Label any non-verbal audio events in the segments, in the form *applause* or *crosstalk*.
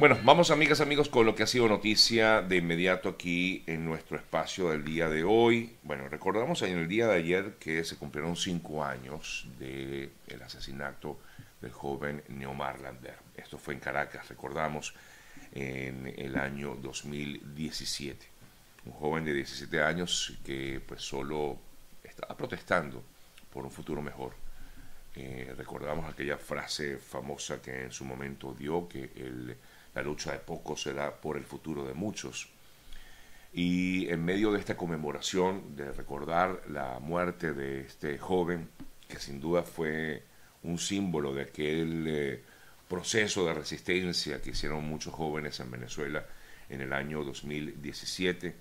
Bueno, vamos amigas, amigos, con lo que ha sido noticia de inmediato aquí en nuestro espacio del día de hoy. Bueno, recordamos en el día de ayer que se cumplieron cinco años del asesinato del joven Neomar Lander. Esto fue en Caracas, recordamos, en el año 2017. Un joven de 17 años que pues solo estaba protestando por un futuro mejor. Eh, recordamos aquella frase famosa que en su momento dio, que el la lucha de pocos será por el futuro de muchos. Y en medio de esta conmemoración, de recordar la muerte de este joven, que sin duda fue un símbolo de aquel eh, proceso de resistencia que hicieron muchos jóvenes en Venezuela en el año 2017,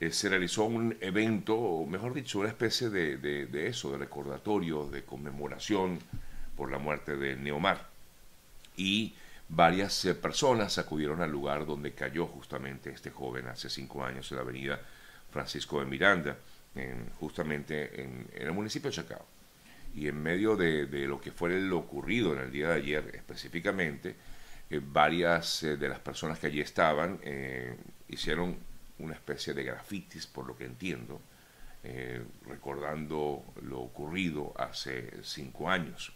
eh, se realizó un evento, o mejor dicho, una especie de, de eso, de recordatorio, de conmemoración por la muerte de Neomar. Y varias eh, personas acudieron al lugar donde cayó justamente este joven hace cinco años en la avenida Francisco de Miranda, justamente en, el municipio de Chacao. Y en medio de, lo que fue lo ocurrido en el día de ayer específicamente, eh, varias eh, de las personas que allí estaban hicieron una especie de grafitis, por lo que entiendo, recordando lo ocurrido hace cinco años.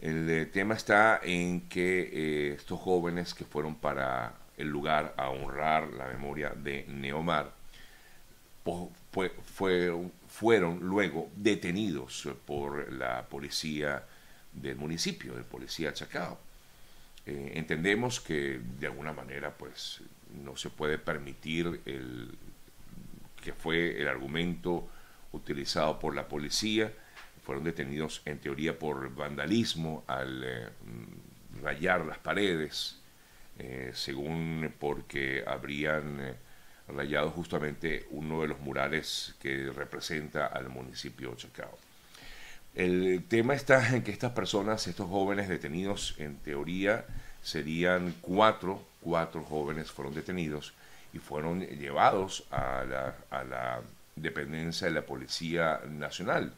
El eh, tema está en que eh, estos jóvenes que fueron para el lugar a honrar la memoria de Neomar fueron luego detenidos por la policía del municipio, del policía Chacao. Eh, entendemos que de alguna manera pues no se puede permitir el que fue el argumento utilizado por la policía fueron detenidos en teoría por vandalismo al eh, rayar las paredes, eh, según porque habrían eh, rayado justamente uno de los murales que representa al municipio de Chacao. El tema está en que estas personas, estos jóvenes detenidos, en teoría serían cuatro, cuatro jóvenes fueron detenidos y fueron llevados a la, a la dependencia de la Policía Nacional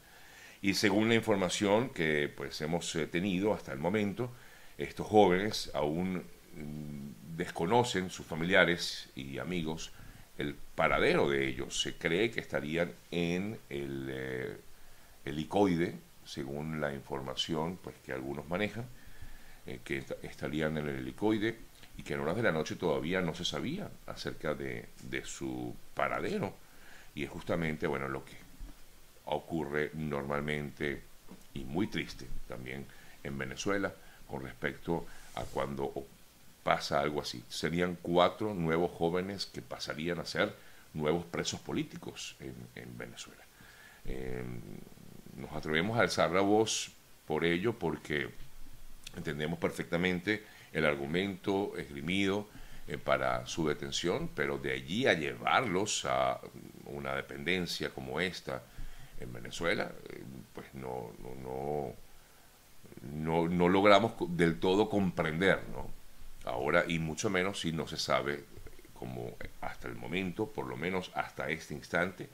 y según la información que pues hemos eh, tenido hasta el momento, estos jóvenes aún mm, desconocen sus familiares y amigos el paradero de ellos. Se cree que estarían en el eh, helicoide, según la información pues, que algunos manejan, eh, que estarían en el helicoide y que en horas de la noche todavía no se sabía acerca de, de su paradero. Y es justamente bueno lo que ocurre normalmente y muy triste también en Venezuela con respecto a cuando pasa algo así. Serían cuatro nuevos jóvenes que pasarían a ser nuevos presos políticos en, Venezuela. Em, nos atrevemos a alzar la voz por ello porque entendemos perfectamente el argumento esgrimido eh, para su detención, pero de allí a llevarlos a una dependencia como esta, en Venezuela, eh, pues no, no, no, no, logramos del todo comprender, ¿no? Ahora, y mucho menos si no se sabe, como hasta el momento, por lo menos hasta este instante,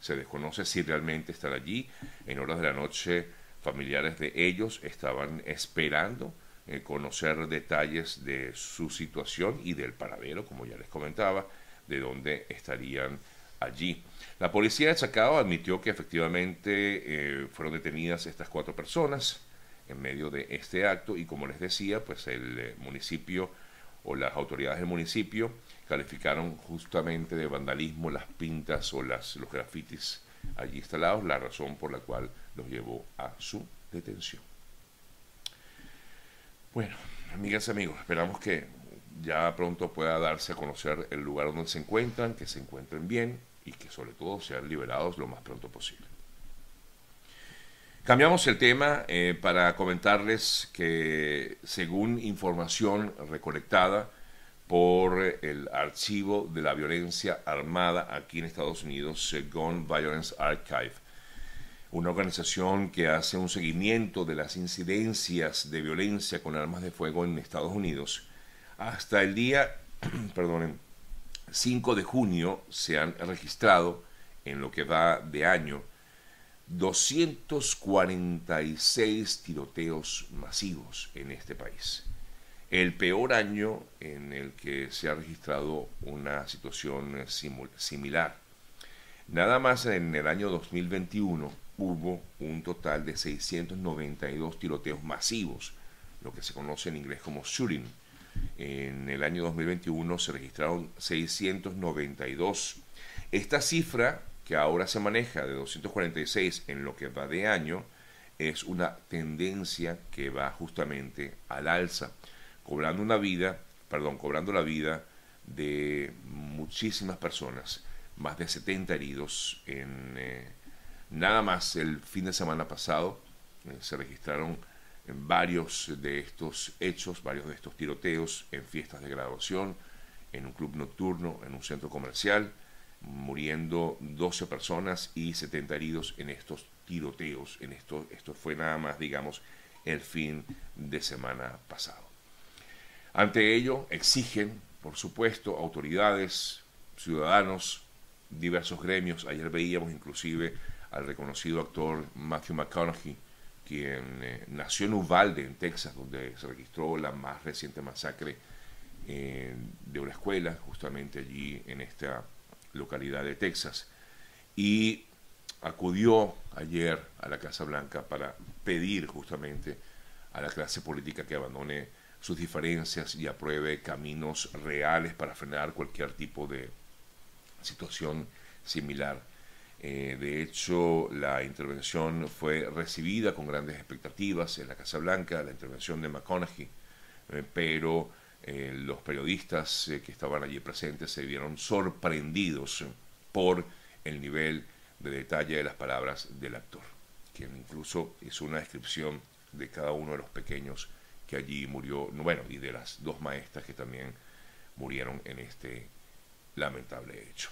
se desconoce si realmente están allí. En horas de la noche, familiares de ellos estaban esperando eh, conocer detalles de su situación y del paradero, como ya les comentaba, de dónde estarían allí. La policía de Chacao admitió que efectivamente eh, fueron detenidas estas cuatro personas en medio de este acto y como les decía, pues el eh, municipio o las autoridades del municipio calificaron justamente de vandalismo las pintas o las, los grafitis allí instalados, la razón por la cual los llevó a su detención. Bueno, amigas y amigos, esperamos que ya pronto pueda darse a conocer el lugar donde se encuentran, que se encuentren bien y que sobre todo sean liberados lo más pronto posible. Cambiamos el tema eh, para comentarles que según información recolectada por el Archivo de la Violencia Armada aquí en Estados Unidos, Gun Violence Archive, una organización que hace un seguimiento de las incidencias de violencia con armas de fuego en Estados Unidos, hasta el día, *clears throat* perdonen, 5 de junio se han registrado en lo que va de año 246 tiroteos masivos en este país. el peor año en el que se ha registrado una situación similar. Nada más en el año 2021 hubo un total de 692 tiroteos masivos, lo que se conoce en inglés como shooting. En el año 2021 se registraron 692. Esta cifra, que ahora se maneja de 246 en lo que va de año, es una tendencia que va justamente al alza, cobrando una vida, perdón, cobrando la vida de muchísimas personas más de 70 heridos en eh, nada más el fin de semana pasado. Eh, se registraron en varios de estos hechos, varios de estos tiroteos en fiestas de graduación, en un club nocturno, en un centro comercial, muriendo 12 personas y 70 heridos en estos tiroteos. En esto, esto fue nada más, digamos, el fin de semana pasado. Ante ello, exigen, por supuesto, autoridades, ciudadanos, diversos gremios. Ayer veíamos inclusive al reconocido actor Matthew McConaughey, quien eh, nació en Uvalde, en Texas, donde se registró la más reciente masacre eh, de una escuela, justamente allí en esta localidad de Texas. Y acudió ayer a la Casa Blanca para pedir justamente a la clase política que abandone sus diferencias y apruebe caminos reales para frenar cualquier tipo de situación similar. Eh, de hecho, la intervención fue recibida con grandes expectativas en la Casa Blanca, la intervención de McConaughey, eh, pero eh, los periodistas que estaban allí presentes se vieron sorprendidos por el nivel de detalle de las palabras del actor, quien incluso hizo una descripción de cada uno de los pequeños que allí murió, bueno, y de las dos maestras que también murieron en este lamentable hecho.